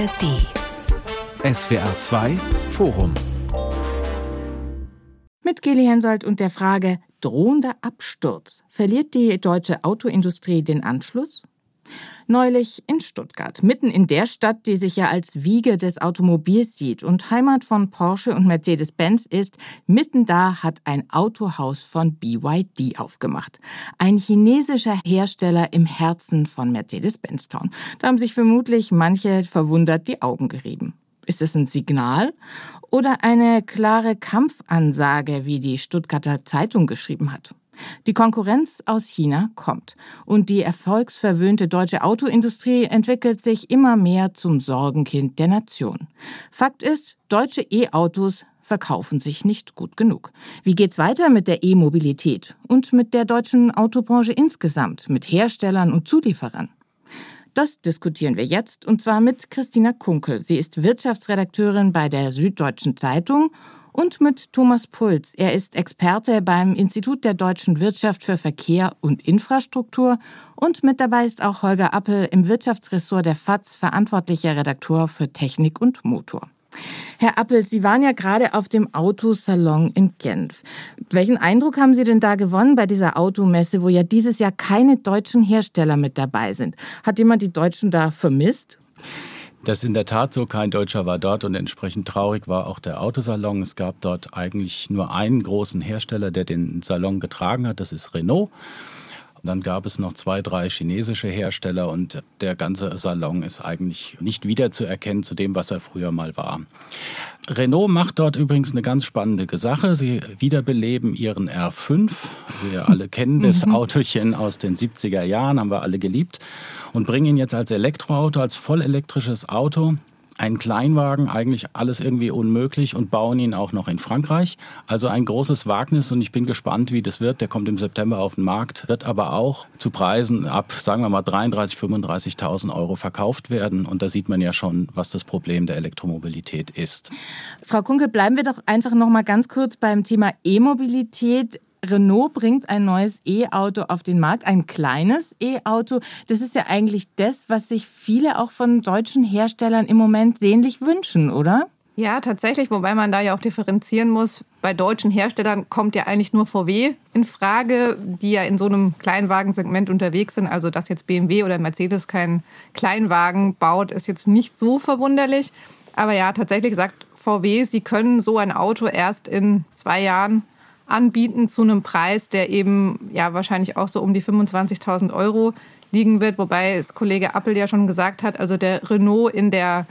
ARD. SWR 2 Forum. Mit Geli Hensoldt und der Frage drohender Absturz. Verliert die deutsche Autoindustrie den Anschluss? Neulich in Stuttgart, mitten in der Stadt, die sich ja als Wiege des Automobils sieht und Heimat von Porsche und Mercedes-Benz ist, mitten da hat ein Autohaus von BYD aufgemacht. Ein chinesischer Hersteller im Herzen von Mercedes-Benz Town. Da haben sich vermutlich manche verwundert die Augen gerieben. Ist es ein Signal oder eine klare Kampfansage, wie die Stuttgarter Zeitung geschrieben hat? Die Konkurrenz aus China kommt und die erfolgsverwöhnte deutsche Autoindustrie entwickelt sich immer mehr zum Sorgenkind der Nation. Fakt ist, deutsche E-Autos verkaufen sich nicht gut genug. Wie geht's weiter mit der E-Mobilität und mit der deutschen Autobranche insgesamt, mit Herstellern und Zulieferern? Das diskutieren wir jetzt und zwar mit Christina Kunkel. Sie ist Wirtschaftsredakteurin bei der Süddeutschen Zeitung und mit Thomas Puls. Er ist Experte beim Institut der deutschen Wirtschaft für Verkehr und Infrastruktur und mit dabei ist auch Holger Appel im Wirtschaftsressort der FAZ verantwortlicher Redakteur für Technik und Motor. Herr Appel, Sie waren ja gerade auf dem Autosalon in Genf. Welchen Eindruck haben Sie denn da gewonnen bei dieser Automesse, wo ja dieses Jahr keine deutschen Hersteller mit dabei sind? Hat jemand die Deutschen da vermisst? Das ist in der Tat so, kein Deutscher war dort und entsprechend traurig war auch der Autosalon. Es gab dort eigentlich nur einen großen Hersteller, der den Salon getragen hat, das ist Renault. Dann gab es noch zwei, drei chinesische Hersteller und der ganze Salon ist eigentlich nicht wiederzuerkennen zu dem, was er früher mal war. Renault macht dort übrigens eine ganz spannende Sache. Sie wiederbeleben ihren R5. Wir alle kennen das mhm. Autochen aus den 70er Jahren, haben wir alle geliebt und bringen ihn jetzt als Elektroauto, als vollelektrisches Auto einen Kleinwagen, eigentlich alles irgendwie unmöglich und bauen ihn auch noch in Frankreich. Also ein großes Wagnis und ich bin gespannt, wie das wird. Der kommt im September auf den Markt, wird aber auch zu Preisen ab, sagen wir mal, 33.000, 35.000 Euro verkauft werden. Und da sieht man ja schon, was das Problem der Elektromobilität ist. Frau Kunke, bleiben wir doch einfach noch mal ganz kurz beim Thema E-Mobilität. Renault bringt ein neues E-Auto auf den Markt, ein kleines E-Auto. Das ist ja eigentlich das, was sich viele auch von deutschen Herstellern im Moment sehnlich wünschen, oder? Ja, tatsächlich, wobei man da ja auch differenzieren muss. Bei deutschen Herstellern kommt ja eigentlich nur VW in Frage, die ja in so einem Kleinwagensegment unterwegs sind. Also, dass jetzt BMW oder Mercedes keinen Kleinwagen baut, ist jetzt nicht so verwunderlich. Aber ja, tatsächlich sagt VW, sie können so ein Auto erst in zwei Jahren anbieten zu einem Preis, der eben ja wahrscheinlich auch so um die 25.000 Euro liegen wird. Wobei es Kollege Appel ja schon gesagt hat, also der Renault in der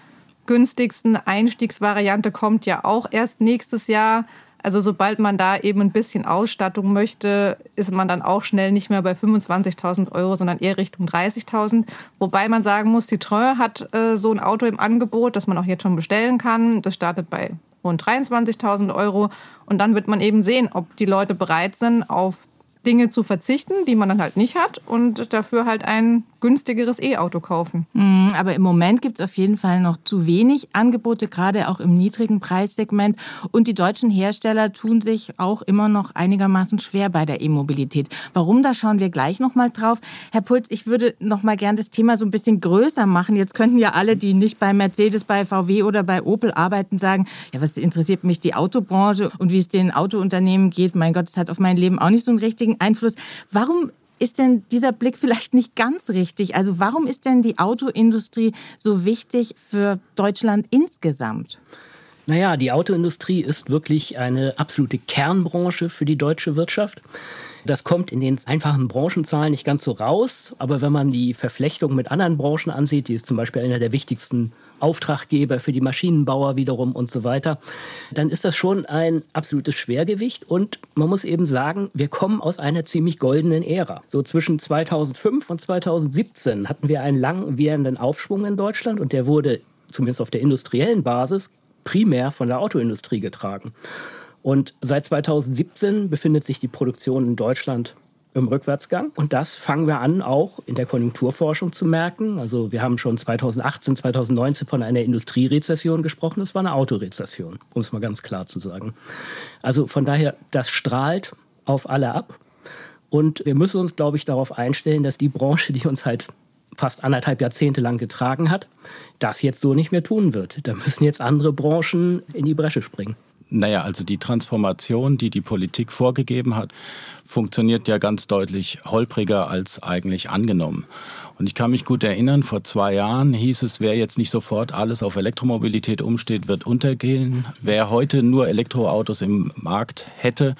günstigsten Einstiegsvariante kommt ja auch erst nächstes Jahr. Also sobald man da eben ein bisschen Ausstattung möchte, ist man dann auch schnell nicht mehr bei 25.000 Euro, sondern eher Richtung 30.000. Wobei man sagen muss, Citroën hat äh, so ein Auto im Angebot, das man auch jetzt schon bestellen kann. Das startet bei rund 23.000 Euro. Und dann wird man eben sehen, ob die Leute bereit sind, auf Dinge zu verzichten, die man dann halt nicht hat und dafür halt ein günstigeres E-Auto kaufen. Mhm, aber im Moment gibt es auf jeden Fall noch zu wenig Angebote, gerade auch im niedrigen Preissegment. Und die deutschen Hersteller tun sich auch immer noch einigermaßen schwer bei der E-Mobilität. Warum, da schauen wir gleich nochmal drauf. Herr Puls, ich würde noch mal gern das Thema so ein bisschen größer machen. Jetzt könnten ja alle, die nicht bei Mercedes, bei VW oder bei Opel arbeiten, sagen, ja, was interessiert mich die Autobranche und wie es den Autounternehmen geht? Mein Gott, das hat auf mein Leben auch nicht so einen richtigen Einfluss. Warum ist denn dieser Blick vielleicht nicht ganz richtig? Also warum ist denn die Autoindustrie so wichtig für Deutschland insgesamt? Naja, die Autoindustrie ist wirklich eine absolute Kernbranche für die deutsche Wirtschaft. Das kommt in den einfachen Branchenzahlen nicht ganz so raus, aber wenn man die Verflechtung mit anderen Branchen ansieht, die ist zum Beispiel einer der wichtigsten Auftraggeber für die Maschinenbauer wiederum und so weiter, dann ist das schon ein absolutes Schwergewicht. Und man muss eben sagen, wir kommen aus einer ziemlich goldenen Ära. So zwischen 2005 und 2017 hatten wir einen lang währenden Aufschwung in Deutschland und der wurde zumindest auf der industriellen Basis primär von der Autoindustrie getragen. Und seit 2017 befindet sich die Produktion in Deutschland im Rückwärtsgang. Und das fangen wir an, auch in der Konjunkturforschung zu merken. Also wir haben schon 2018, 2019 von einer Industrierezession gesprochen. Das war eine Autorezession, um es mal ganz klar zu sagen. Also von daher, das strahlt auf alle ab. Und wir müssen uns, glaube ich, darauf einstellen, dass die Branche, die uns halt fast anderthalb Jahrzehnte lang getragen hat, das jetzt so nicht mehr tun wird. Da müssen jetzt andere Branchen in die Bresche springen. Naja, also die Transformation, die die Politik vorgegeben hat, funktioniert ja ganz deutlich holpriger als eigentlich angenommen. Und ich kann mich gut erinnern, vor zwei Jahren hieß es, wer jetzt nicht sofort alles auf Elektromobilität umsteht, wird untergehen. Wer heute nur Elektroautos im Markt hätte,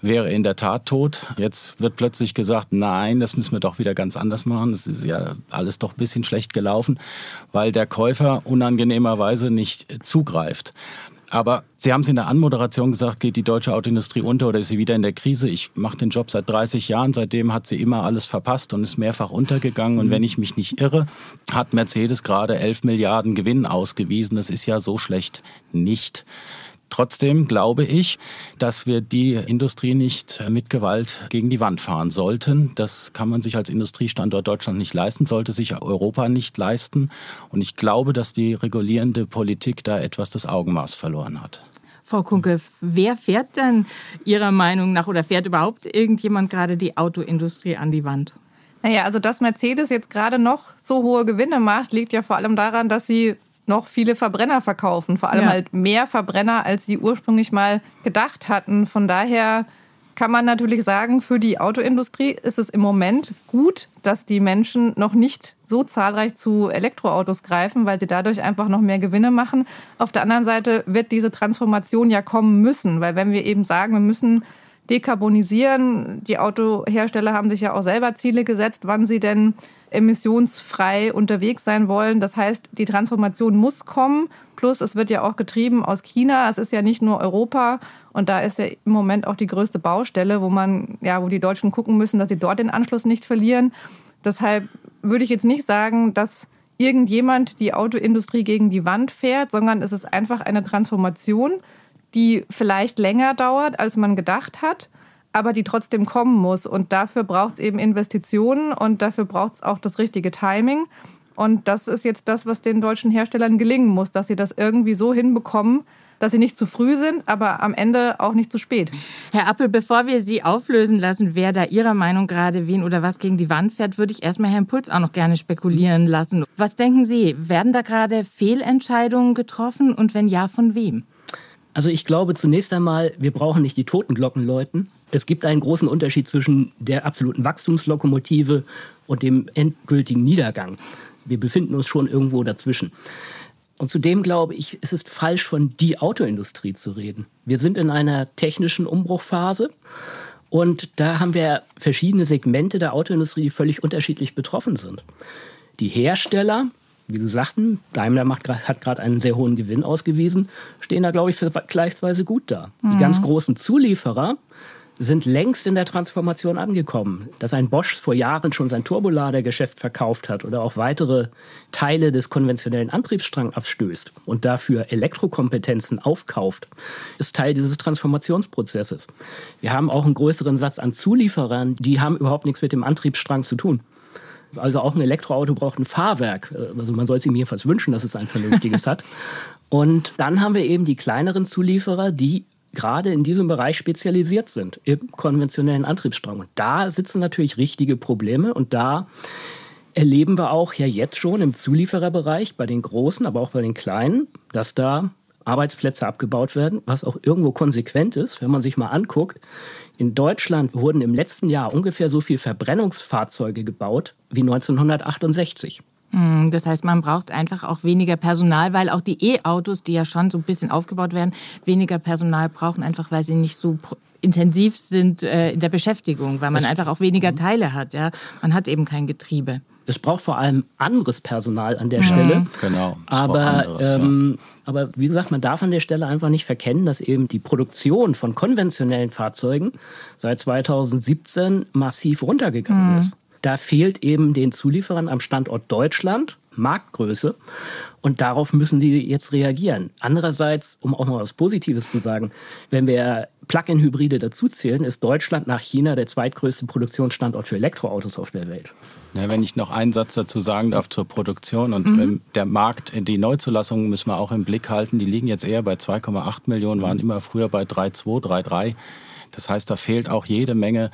wäre in der Tat tot. Jetzt wird plötzlich gesagt, nein, das müssen wir doch wieder ganz anders machen. Es ist ja alles doch ein bisschen schlecht gelaufen, weil der Käufer unangenehmerweise nicht zugreift. Aber Sie haben es in der Anmoderation gesagt, geht die deutsche Autoindustrie unter oder ist sie wieder in der Krise? Ich mache den Job seit 30 Jahren. Seitdem hat sie immer alles verpasst und ist mehrfach untergegangen. Und wenn ich mich nicht irre, hat Mercedes gerade 11 Milliarden Gewinn ausgewiesen. Das ist ja so schlecht nicht. Trotzdem glaube ich, dass wir die Industrie nicht mit Gewalt gegen die Wand fahren sollten. Das kann man sich als Industriestandort Deutschland nicht leisten, sollte sich Europa nicht leisten. Und ich glaube, dass die regulierende Politik da etwas das Augenmaß verloren hat. Frau Kunke, wer fährt denn Ihrer Meinung nach oder fährt überhaupt irgendjemand gerade die Autoindustrie an die Wand? Naja, also dass Mercedes jetzt gerade noch so hohe Gewinne macht, liegt ja vor allem daran, dass sie noch viele Verbrenner verkaufen. Vor allem ja. halt mehr Verbrenner, als sie ursprünglich mal gedacht hatten. Von daher kann man natürlich sagen, für die Autoindustrie ist es im Moment gut, dass die Menschen noch nicht so zahlreich zu Elektroautos greifen, weil sie dadurch einfach noch mehr Gewinne machen. Auf der anderen Seite wird diese Transformation ja kommen müssen, weil wenn wir eben sagen, wir müssen dekarbonisieren, die Autohersteller haben sich ja auch selber Ziele gesetzt, wann sie denn emissionsfrei unterwegs sein wollen. Das heißt, die Transformation muss kommen. Plus, es wird ja auch getrieben aus China. Es ist ja nicht nur Europa. Und da ist ja im Moment auch die größte Baustelle, wo man, ja, wo die Deutschen gucken müssen, dass sie dort den Anschluss nicht verlieren. Deshalb würde ich jetzt nicht sagen, dass irgendjemand die Autoindustrie gegen die Wand fährt, sondern es ist einfach eine Transformation, die vielleicht länger dauert, als man gedacht hat aber die trotzdem kommen muss. Und dafür braucht es eben Investitionen und dafür braucht es auch das richtige Timing. Und das ist jetzt das, was den deutschen Herstellern gelingen muss, dass sie das irgendwie so hinbekommen, dass sie nicht zu früh sind, aber am Ende auch nicht zu spät. Herr Appel, bevor wir Sie auflösen lassen, wer da Ihrer Meinung gerade wen oder was gegen die Wand fährt, würde ich erstmal Herrn Puls auch noch gerne spekulieren lassen. Was denken Sie, werden da gerade Fehlentscheidungen getroffen und wenn ja, von wem? Also ich glaube zunächst einmal, wir brauchen nicht die Totenglocken läuten. Es gibt einen großen Unterschied zwischen der absoluten Wachstumslokomotive und dem endgültigen Niedergang. Wir befinden uns schon irgendwo dazwischen. Und zudem glaube ich, es ist falsch, von die Autoindustrie zu reden. Wir sind in einer technischen Umbruchphase und da haben wir verschiedene Segmente der Autoindustrie, die völlig unterschiedlich betroffen sind. Die Hersteller, wie Sie sagten, Daimler macht, hat gerade einen sehr hohen Gewinn ausgewiesen, stehen da, glaube ich, vergleichsweise gut da. Mhm. Die ganz großen Zulieferer sind längst in der Transformation angekommen. Dass ein Bosch vor Jahren schon sein Turboladergeschäft verkauft hat oder auch weitere Teile des konventionellen Antriebsstrangs abstößt und dafür Elektrokompetenzen aufkauft, ist Teil dieses Transformationsprozesses. Wir haben auch einen größeren Satz an Zulieferern, die haben überhaupt nichts mit dem Antriebsstrang zu tun. Also auch ein Elektroauto braucht ein Fahrwerk. Also man soll es ihm jedenfalls wünschen, dass es ein vernünftiges hat. Und dann haben wir eben die kleineren Zulieferer, die gerade in diesem Bereich spezialisiert sind, im konventionellen Antriebsstrang. Und da sitzen natürlich richtige Probleme und da erleben wir auch ja jetzt schon im Zuliefererbereich bei den Großen, aber auch bei den Kleinen, dass da Arbeitsplätze abgebaut werden, was auch irgendwo konsequent ist, wenn man sich mal anguckt. In Deutschland wurden im letzten Jahr ungefähr so viele Verbrennungsfahrzeuge gebaut wie 1968. Hm, das heißt, man braucht einfach auch weniger Personal, weil auch die E-Autos, die ja schon so ein bisschen aufgebaut werden, weniger Personal brauchen, einfach weil sie nicht so intensiv sind äh, in der Beschäftigung, weil man das einfach auch weniger mhm. Teile hat. Ja, man hat eben kein Getriebe. Es braucht vor allem anderes Personal an der mhm. Stelle. Genau. Aber, anderes, ähm, ja. aber wie gesagt, man darf an der Stelle einfach nicht verkennen, dass eben die Produktion von konventionellen Fahrzeugen seit 2017 massiv runtergegangen mhm. ist. Da fehlt eben den Zulieferern am Standort Deutschland Marktgröße. Und darauf müssen die jetzt reagieren. Andererseits, um auch mal was Positives zu sagen, wenn wir Plug-in-Hybride dazuzählen, ist Deutschland nach China der zweitgrößte Produktionsstandort für Elektroautos auf der Welt. Ja, wenn ich noch einen Satz dazu sagen darf zur Produktion und mhm. der Markt, die Neuzulassungen müssen wir auch im Blick halten. Die liegen jetzt eher bei 2,8 Millionen, waren immer früher bei 3,2, 3,3. Das heißt, da fehlt auch jede Menge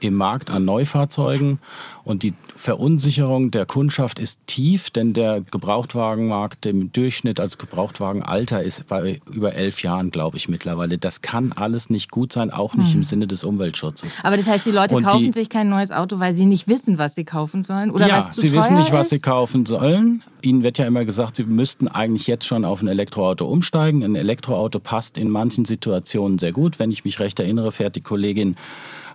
im Markt an Neufahrzeugen. Und die Verunsicherung der Kundschaft ist tief, denn der Gebrauchtwagenmarkt im Durchschnitt als Gebrauchtwagenalter ist bei über elf Jahren, glaube ich, mittlerweile. Das kann alles nicht gut sein, auch nicht hm. im Sinne des Umweltschutzes. Aber das heißt, die Leute Und kaufen die, sich kein neues Auto, weil sie nicht wissen, was sie kaufen sollen? Oder ja, sie wissen nicht, was ist? sie kaufen sollen. Ihnen wird ja immer gesagt, Sie müssten eigentlich jetzt schon auf ein Elektroauto umsteigen. Ein Elektroauto passt in manchen Situationen sehr gut. Wenn ich mich recht erinnere, fährt die Kollegin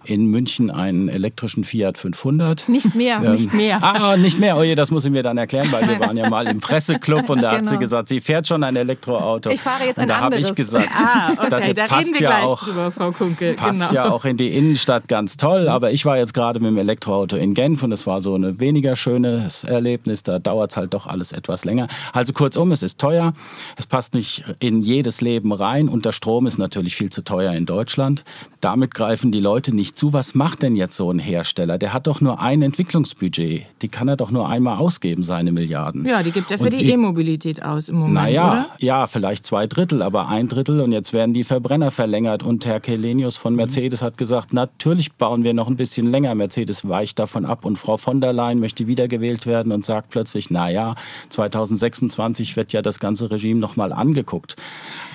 in München einen elektrischen Fiat 500. Nicht mehr, ähm, nicht mehr. Ah, nicht mehr. Oh je, das muss ich mir dann erklären, weil wir waren ja mal im Presseclub und da genau. hat sie genau. gesagt, sie fährt schon ein Elektroauto. Ich fahre jetzt ein und da habe ich gesagt, ah, okay, das da passt reden wir ja auch, drüber, Frau Kunkel. Passt genau. ja auch in die Innenstadt ganz toll. Aber ich war jetzt gerade mit dem Elektroauto in Genf und es war so ein weniger schönes Erlebnis. Da dauert es halt doch alles etwas länger. Also kurzum, es ist teuer. Es passt nicht in jedes Leben rein und der Strom ist natürlich viel zu teuer in Deutschland. Damit greifen die Leute nicht zu. Was macht denn jetzt so ein Hersteller? Der hat doch nur ein Entwicklungsbudget. Die kann er doch nur einmal ausgeben, seine Milliarden. Ja, die gibt er für die E-Mobilität aus im Moment. Naja, oder? ja, vielleicht zwei Drittel, aber ein Drittel und jetzt werden die Verbrenner verlängert. Und Herr Kelenius von Mercedes hat gesagt, natürlich bauen wir noch ein bisschen länger. Mercedes weicht davon ab und Frau von der Leyen möchte wiedergewählt werden und sagt plötzlich, naja, 2026 wird ja das ganze Regime nochmal angeguckt.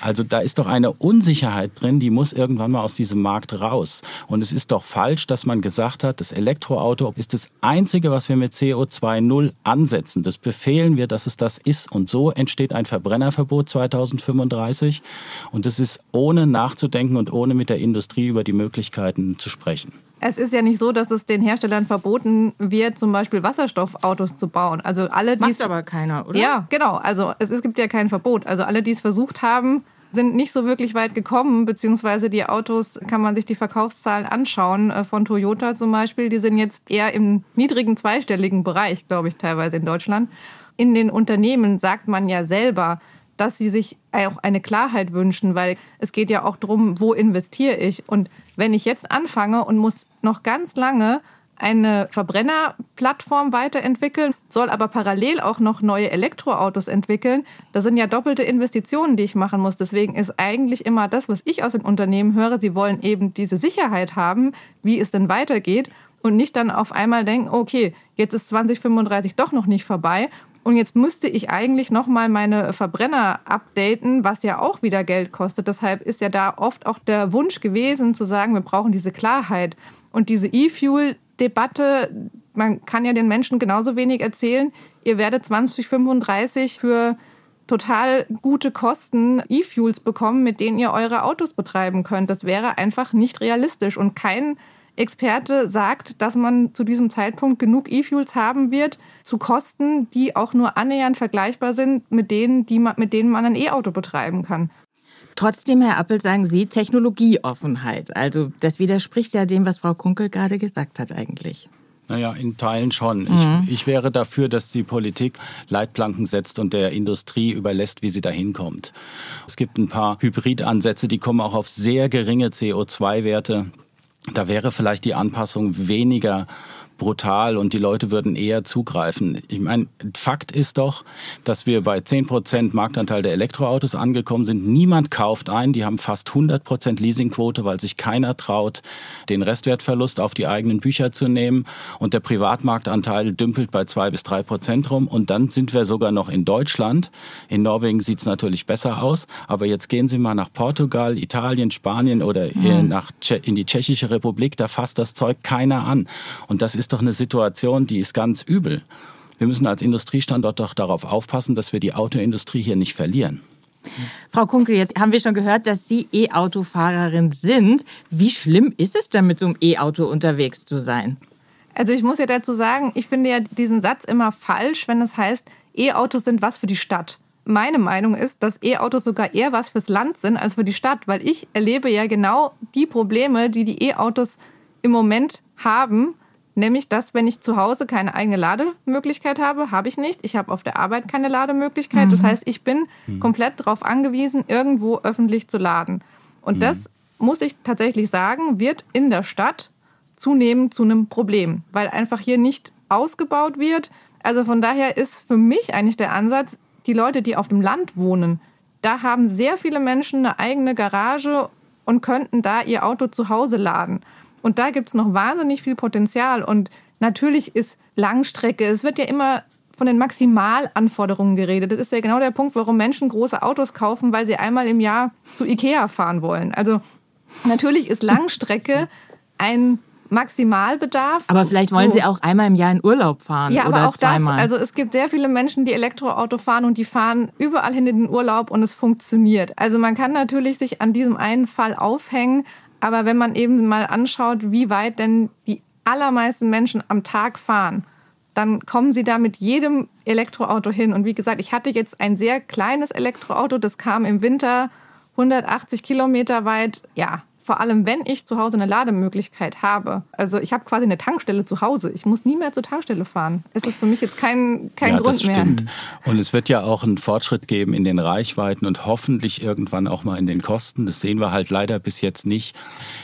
Also da ist doch eine Unsicherheit drin, die muss irgendwann mal aus diesem Markt raus. Und es ist doch falsch, dass man gesagt hat, das Elektroauto ist das Einzige, was wir mit CO2 Null ansetzen. Das befehlen wir, dass es das ist. Und so entsteht ein Verbrennerverbot 2035. Und das ist ohne nachzudenken und ohne mit der Industrie über die Möglichkeiten zu sprechen. Es ist ja nicht so, dass es den Herstellern verboten wird, zum Beispiel Wasserstoffautos zu bauen. Also alle, Macht aber keiner, oder? Ja, genau. Also es, es gibt ja kein Verbot. Also alle, die es versucht haben, sind nicht so wirklich weit gekommen, beziehungsweise die Autos, kann man sich die Verkaufszahlen anschauen, äh, von Toyota zum Beispiel, die sind jetzt eher im niedrigen zweistelligen Bereich, glaube ich, teilweise in Deutschland. In den Unternehmen sagt man ja selber, dass sie sich auch eine Klarheit wünschen, weil es geht ja auch darum, wo investiere ich. Und wenn ich jetzt anfange und muss noch ganz lange eine Verbrennerplattform weiterentwickeln, soll aber parallel auch noch neue Elektroautos entwickeln. Das sind ja doppelte Investitionen, die ich machen muss. Deswegen ist eigentlich immer das, was ich aus den Unternehmen höre, sie wollen eben diese Sicherheit haben, wie es denn weitergeht und nicht dann auf einmal denken, okay, jetzt ist 2035 doch noch nicht vorbei und jetzt müsste ich eigentlich nochmal meine Verbrenner updaten, was ja auch wieder Geld kostet. Deshalb ist ja da oft auch der Wunsch gewesen zu sagen, wir brauchen diese Klarheit. Und diese E-Fuel, Debatte, man kann ja den Menschen genauso wenig erzählen, ihr werdet 2035 für total gute Kosten E-Fuels bekommen, mit denen ihr eure Autos betreiben könnt. Das wäre einfach nicht realistisch und kein Experte sagt, dass man zu diesem Zeitpunkt genug E-Fuels haben wird zu Kosten, die auch nur annähernd vergleichbar sind mit denen, die man, mit denen man ein E-Auto betreiben kann. Trotzdem, Herr Appel, sagen Sie Technologieoffenheit. Also das widerspricht ja dem, was Frau Kunkel gerade gesagt hat eigentlich. Naja, in Teilen schon. Mhm. Ich, ich wäre dafür, dass die Politik Leitplanken setzt und der Industrie überlässt, wie sie da hinkommt. Es gibt ein paar Hybridansätze, die kommen auch auf sehr geringe CO2-Werte. Da wäre vielleicht die Anpassung weniger brutal und die Leute würden eher zugreifen. Ich meine, Fakt ist doch, dass wir bei 10 Prozent Marktanteil der Elektroautos angekommen sind. Niemand kauft ein. Die haben fast 100 Prozent Leasingquote, weil sich keiner traut, den Restwertverlust auf die eigenen Bücher zu nehmen. Und der Privatmarktanteil dümpelt bei 2 bis 3 Prozent rum. Und dann sind wir sogar noch in Deutschland. In Norwegen sieht es natürlich besser aus. Aber jetzt gehen Sie mal nach Portugal, Italien, Spanien oder mhm. nach in die Tschechische Republik. Da fasst das Zeug keiner an. Und das ist ist doch eine Situation, die ist ganz übel. Wir müssen als Industriestandort doch darauf aufpassen, dass wir die Autoindustrie hier nicht verlieren. Frau Kunkel, jetzt haben wir schon gehört, dass Sie E-Auto-Fahrerin sind. Wie schlimm ist es denn, mit so einem E-Auto unterwegs zu sein? Also ich muss ja dazu sagen, ich finde ja diesen Satz immer falsch, wenn es heißt, E-Autos sind was für die Stadt. Meine Meinung ist, dass E-Autos sogar eher was fürs Land sind als für die Stadt, weil ich erlebe ja genau die Probleme, die die E-Autos im Moment haben Nämlich, dass wenn ich zu Hause keine eigene Lademöglichkeit habe, habe ich nicht. Ich habe auf der Arbeit keine Lademöglichkeit. Mhm. Das heißt, ich bin mhm. komplett darauf angewiesen, irgendwo öffentlich zu laden. Und mhm. das muss ich tatsächlich sagen, wird in der Stadt zunehmend zu einem Problem, weil einfach hier nicht ausgebaut wird. Also von daher ist für mich eigentlich der Ansatz, die Leute, die auf dem Land wohnen, da haben sehr viele Menschen eine eigene Garage und könnten da ihr Auto zu Hause laden. Und da gibt es noch wahnsinnig viel Potenzial. Und natürlich ist Langstrecke, es wird ja immer von den Maximalanforderungen geredet. Das ist ja genau der Punkt, warum Menschen große Autos kaufen, weil sie einmal im Jahr zu Ikea fahren wollen. Also natürlich ist Langstrecke ein Maximalbedarf. Aber vielleicht wollen so. Sie auch einmal im Jahr in Urlaub fahren. Ja, aber auch zweimal. das. Also es gibt sehr viele Menschen, die Elektroauto fahren und die fahren überall hin in den Urlaub und es funktioniert. Also man kann natürlich sich an diesem einen Fall aufhängen, aber wenn man eben mal anschaut, wie weit denn die allermeisten Menschen am Tag fahren, dann kommen sie da mit jedem Elektroauto hin. Und wie gesagt, ich hatte jetzt ein sehr kleines Elektroauto, das kam im Winter 180 Kilometer weit. Ja, vor allem, wenn ich zu Hause eine Lademöglichkeit habe. Also ich habe quasi eine Tankstelle zu Hause. Ich muss nie mehr zur Tankstelle fahren. Es ist für mich jetzt kein, kein ja, Grund das mehr. Stimmt. Und es wird ja auch einen Fortschritt geben in den Reichweiten und hoffentlich irgendwann auch mal in den Kosten. Das sehen wir halt leider bis jetzt nicht.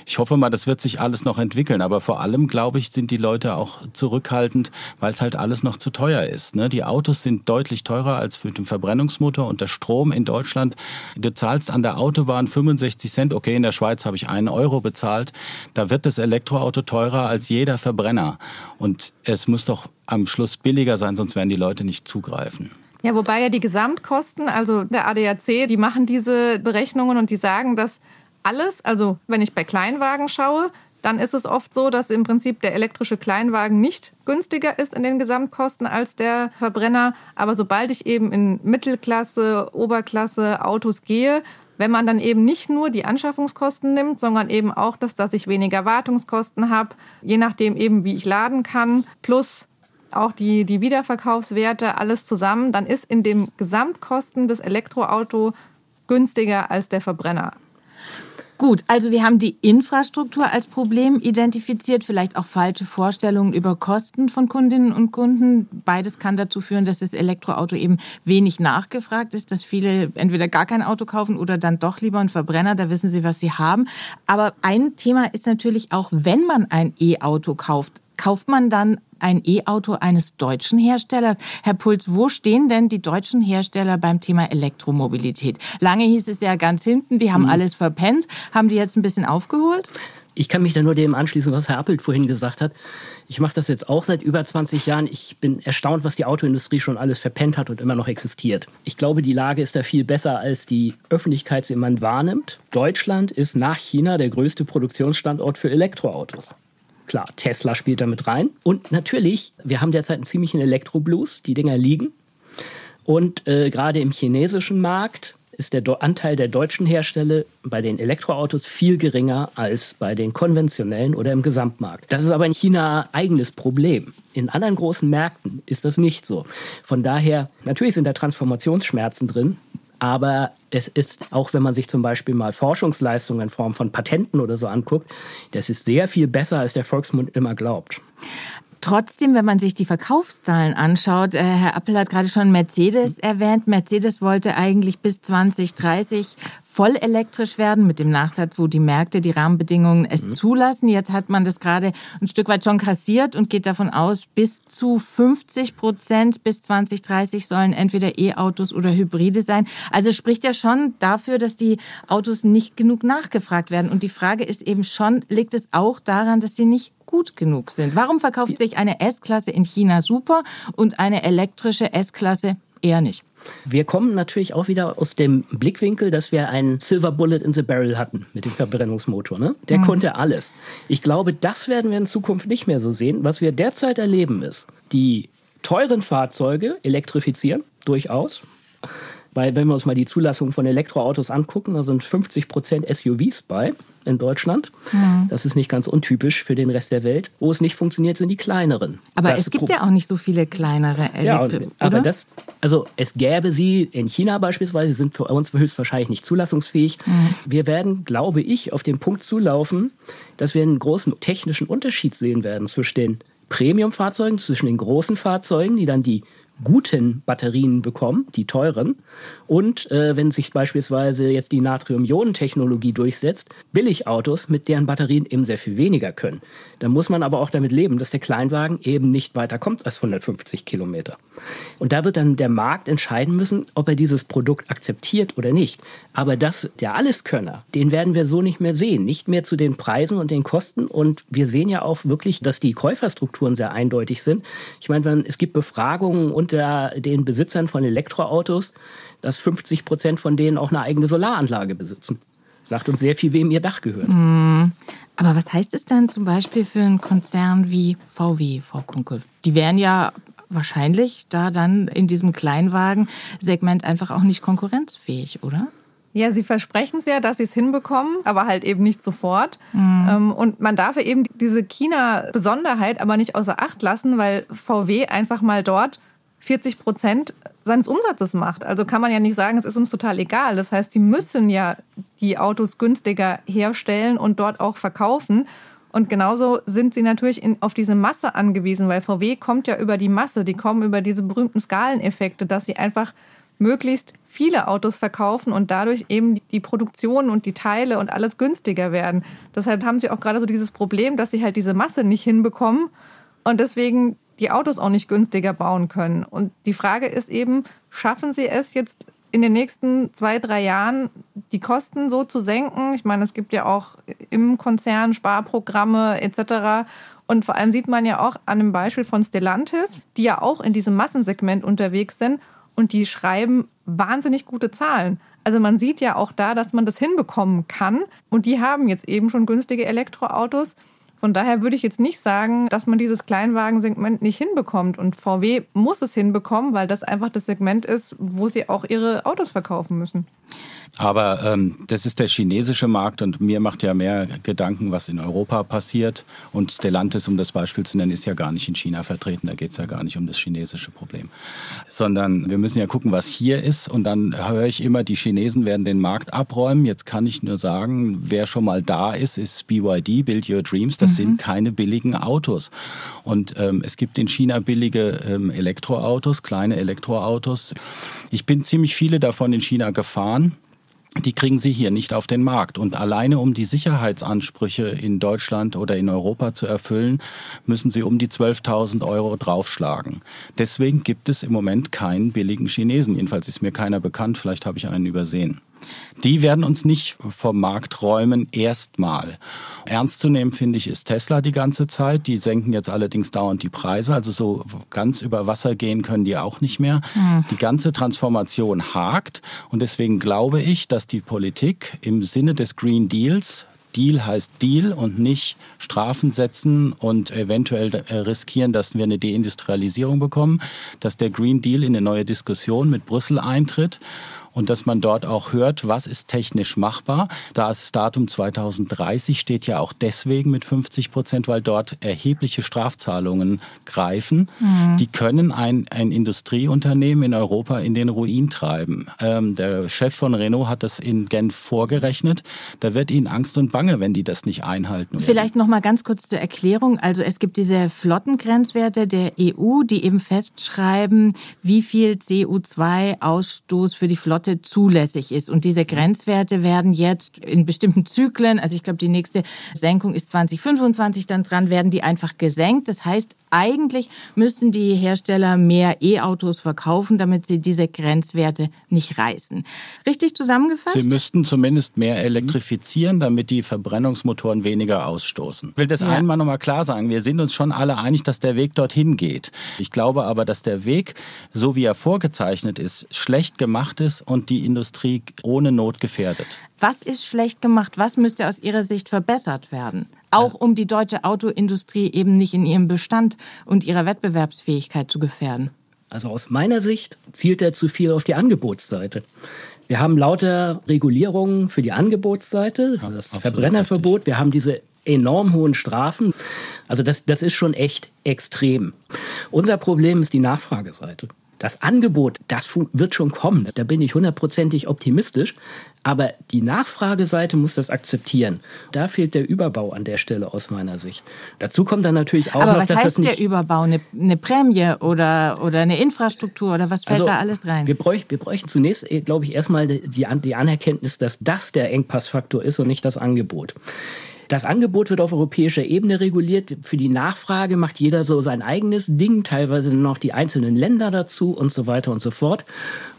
Ich hoffe mal, das wird sich alles noch entwickeln. Aber vor allem, glaube ich, sind die Leute auch zurückhaltend, weil es halt alles noch zu teuer ist. Ne? Die Autos sind deutlich teurer als für den Verbrennungsmotor und der Strom in Deutschland. Du zahlst an der Autobahn 65 Cent. Okay, in der Schweiz habe ich einen Euro bezahlt, da wird das Elektroauto teurer als jeder Verbrenner. Und es muss doch am Schluss billiger sein, sonst werden die Leute nicht zugreifen. Ja, wobei ja die Gesamtkosten, also der ADAC, die machen diese Berechnungen und die sagen, dass alles, also wenn ich bei Kleinwagen schaue, dann ist es oft so, dass im Prinzip der elektrische Kleinwagen nicht günstiger ist in den Gesamtkosten als der Verbrenner. Aber sobald ich eben in Mittelklasse, Oberklasse Autos gehe, wenn man dann eben nicht nur die Anschaffungskosten nimmt, sondern eben auch das, dass ich weniger Wartungskosten habe, je nachdem eben, wie ich laden kann, plus auch die, die Wiederverkaufswerte, alles zusammen, dann ist in dem Gesamtkosten das Elektroauto günstiger als der Verbrenner. Gut, also wir haben die Infrastruktur als Problem identifiziert, vielleicht auch falsche Vorstellungen über Kosten von Kundinnen und Kunden. Beides kann dazu führen, dass das Elektroauto eben wenig nachgefragt ist, dass viele entweder gar kein Auto kaufen oder dann doch lieber einen Verbrenner, da wissen sie, was sie haben. Aber ein Thema ist natürlich auch, wenn man ein E-Auto kauft, kauft man dann ein E-Auto eines deutschen Herstellers. Herr Puls, wo stehen denn die deutschen Hersteller beim Thema Elektromobilität? Lange hieß es ja ganz hinten, die haben mhm. alles verpennt. Haben die jetzt ein bisschen aufgeholt? Ich kann mich da nur dem anschließen, was Herr Appelt vorhin gesagt hat. Ich mache das jetzt auch seit über 20 Jahren. Ich bin erstaunt, was die Autoindustrie schon alles verpennt hat und immer noch existiert. Ich glaube, die Lage ist da viel besser, als die Öffentlichkeit sie immer wahrnimmt. Deutschland ist nach China der größte Produktionsstandort für Elektroautos. Klar, Tesla spielt damit rein. Und natürlich, wir haben derzeit einen ziemlichen Elektroblues. Die Dinger liegen. Und äh, gerade im chinesischen Markt ist der Anteil der deutschen Hersteller bei den Elektroautos viel geringer als bei den konventionellen oder im Gesamtmarkt. Das ist aber in China eigenes Problem. In anderen großen Märkten ist das nicht so. Von daher, natürlich sind da Transformationsschmerzen drin. Aber es ist, auch wenn man sich zum Beispiel mal Forschungsleistungen in Form von Patenten oder so anguckt, das ist sehr viel besser, als der Volksmund immer glaubt. Trotzdem, wenn man sich die Verkaufszahlen anschaut, äh, Herr Appel hat gerade schon Mercedes erwähnt. Mercedes wollte eigentlich bis 2030 voll elektrisch werden mit dem Nachsatz, wo die Märkte, die Rahmenbedingungen es mhm. zulassen. Jetzt hat man das gerade ein Stück weit schon kassiert und geht davon aus, bis zu 50 Prozent bis 2030 sollen entweder E-Autos oder Hybride sein. Also spricht ja schon dafür, dass die Autos nicht genug nachgefragt werden. Und die Frage ist eben schon, liegt es auch daran, dass sie nicht gut genug sind. Warum verkauft sich eine S-Klasse in China super und eine elektrische S-Klasse eher nicht? Wir kommen natürlich auch wieder aus dem Blickwinkel, dass wir einen Silver Bullet in the Barrel hatten mit dem Verbrennungsmotor. Ne? Der mhm. konnte alles. Ich glaube, das werden wir in Zukunft nicht mehr so sehen. Was wir derzeit erleben ist, die teuren Fahrzeuge elektrifizieren, durchaus. Weil wenn wir uns mal die Zulassung von Elektroautos angucken, da sind 50 Prozent SUVs bei in Deutschland. Mhm. Das ist nicht ganz untypisch für den Rest der Welt. Wo es nicht funktioniert, sind die kleineren. Aber das es gibt ja auch nicht so viele kleinere Elektro ja, aber oder? das, also es gäbe sie in China beispielsweise, sind für uns höchstwahrscheinlich nicht zulassungsfähig. Mhm. Wir werden, glaube ich, auf den Punkt zulaufen, dass wir einen großen technischen Unterschied sehen werden zwischen den Premium-Fahrzeugen, zwischen den großen Fahrzeugen, die dann die guten Batterien bekommen, die teuren. Und äh, wenn sich beispielsweise jetzt die Natrium-Ionen-Technologie durchsetzt, Billigautos, mit deren Batterien eben sehr viel weniger können. Dann muss man aber auch damit leben, dass der Kleinwagen eben nicht weiter kommt als 150 Kilometer. Und da wird dann der Markt entscheiden müssen, ob er dieses Produkt akzeptiert oder nicht. Aber das, der Alleskönner, den werden wir so nicht mehr sehen. Nicht mehr zu den Preisen und den Kosten. Und wir sehen ja auch wirklich, dass die Käuferstrukturen sehr eindeutig sind. Ich meine, es gibt Befragungen unter den Besitzern von Elektroautos, dass 50 Prozent von denen auch eine eigene Solaranlage besitzen. Sagt uns sehr viel, wem ihr Dach gehört. Mm. Aber was heißt es dann zum Beispiel für einen Konzern wie VW, Frau Kunkel? Die wären ja wahrscheinlich da dann in diesem Kleinwagensegment einfach auch nicht konkurrenzfähig, oder? Ja, sie versprechen es ja, dass sie es hinbekommen, aber halt eben nicht sofort. Mhm. Und man darf eben diese China-Besonderheit aber nicht außer Acht lassen, weil VW einfach mal dort 40 Prozent seines Umsatzes macht. Also kann man ja nicht sagen, es ist uns total egal. Das heißt, sie müssen ja die Autos günstiger herstellen und dort auch verkaufen. Und genauso sind sie natürlich in, auf diese Masse angewiesen, weil VW kommt ja über die Masse, die kommen über diese berühmten Skaleneffekte, dass sie einfach möglichst viele Autos verkaufen und dadurch eben die Produktion und die Teile und alles günstiger werden. Deshalb haben sie auch gerade so dieses Problem, dass sie halt diese Masse nicht hinbekommen und deswegen die Autos auch nicht günstiger bauen können. Und die Frage ist eben, schaffen sie es jetzt in den nächsten zwei, drei Jahren die Kosten so zu senken? Ich meine, es gibt ja auch im Konzern Sparprogramme etc. Und vor allem sieht man ja auch an dem Beispiel von Stellantis, die ja auch in diesem Massensegment unterwegs sind und die schreiben wahnsinnig gute Zahlen. Also man sieht ja auch da, dass man das hinbekommen kann. Und die haben jetzt eben schon günstige Elektroautos. Von daher würde ich jetzt nicht sagen, dass man dieses Kleinwagensegment nicht hinbekommt. Und VW muss es hinbekommen, weil das einfach das Segment ist, wo sie auch ihre Autos verkaufen müssen. Aber ähm, das ist der chinesische Markt und mir macht ja mehr Gedanken, was in Europa passiert. Und Stellantis, um das Beispiel zu nennen, ist ja gar nicht in China vertreten. Da geht es ja gar nicht um das chinesische Problem. Sondern wir müssen ja gucken, was hier ist. Und dann höre ich immer, die Chinesen werden den Markt abräumen. Jetzt kann ich nur sagen, wer schon mal da ist, ist BYD, Build Your Dreams. Das mhm. sind keine billigen Autos. Und ähm, es gibt in China billige ähm, Elektroautos, kleine Elektroautos. Ich bin ziemlich viele davon in China gefahren die kriegen sie hier nicht auf den Markt. Und alleine um die Sicherheitsansprüche in Deutschland oder in Europa zu erfüllen, müssen sie um die 12.000 Euro draufschlagen. Deswegen gibt es im Moment keinen billigen Chinesen. Jedenfalls ist mir keiner bekannt. Vielleicht habe ich einen übersehen. Die werden uns nicht vom Markt räumen, erstmal. Ernst zu nehmen, finde ich, ist Tesla die ganze Zeit. Die senken jetzt allerdings dauernd die Preise. Also so ganz über Wasser gehen können die auch nicht mehr. Mhm. Die ganze Transformation hakt. Und deswegen glaube ich, dass die Politik im Sinne des Green Deals Deal heißt Deal und nicht Strafen setzen und eventuell riskieren, dass wir eine Deindustrialisierung bekommen, dass der Green Deal in eine neue Diskussion mit Brüssel eintritt und dass man dort auch hört, was ist technisch machbar. Das Datum 2030 steht ja auch deswegen mit 50 Prozent, weil dort erhebliche Strafzahlungen greifen. Mhm. Die können ein, ein Industrieunternehmen in Europa in den Ruin treiben. Ähm, der Chef von Renault hat das in Genf vorgerechnet. Da wird ihnen Angst und Bange, wenn die das nicht einhalten. Vielleicht noch mal ganz kurz zur Erklärung. Also es gibt diese Flottengrenzwerte der EU, die eben festschreiben, wie viel CO2-Ausstoß für die Flotte Flotte zulässig ist. Und diese Grenzwerte werden jetzt in bestimmten Zyklen, also ich glaube, die nächste Senkung ist 2025 dann dran, werden die einfach gesenkt. Das heißt, eigentlich müssten die Hersteller mehr E-Autos verkaufen, damit sie diese Grenzwerte nicht reißen. Richtig zusammengefasst? Sie müssten zumindest mehr elektrifizieren, damit die Verbrennungsmotoren weniger ausstoßen. Ich will das ja. einmal nochmal klar sagen. Wir sind uns schon alle einig, dass der Weg dorthin geht. Ich glaube aber, dass der Weg, so wie er vorgezeichnet ist, schlecht gemacht ist und die Industrie ohne Not gefährdet. Was ist schlecht gemacht? Was müsste aus Ihrer Sicht verbessert werden? Auch um die deutsche Autoindustrie eben nicht in ihrem Bestand und ihrer Wettbewerbsfähigkeit zu gefährden. Also aus meiner Sicht zielt er zu viel auf die Angebotsseite. Wir haben lauter Regulierungen für die Angebotsseite, also das Absolut Verbrennerverbot. Richtig. Wir haben diese enorm hohen Strafen. Also das, das ist schon echt extrem. Unser Problem ist die Nachfrageseite. Das Angebot, das wird schon kommen. Da bin ich hundertprozentig optimistisch. Aber die Nachfrageseite muss das akzeptieren. Da fehlt der Überbau an der Stelle aus meiner Sicht. Dazu kommt dann natürlich auch Aber noch, was dass heißt das nicht der Überbau? Eine, eine Prämie oder, oder eine Infrastruktur oder was fällt Also, da alles rein? Wir, bräuch, wir bräuchten zunächst, äh, glaube ich, erstmal die, die Anerkenntnis, dass das der Engpassfaktor ist und nicht das Angebot. Das Angebot wird auf europäischer Ebene reguliert. Für die Nachfrage macht jeder so sein eigenes Ding, teilweise noch die einzelnen Länder dazu und so weiter und so fort.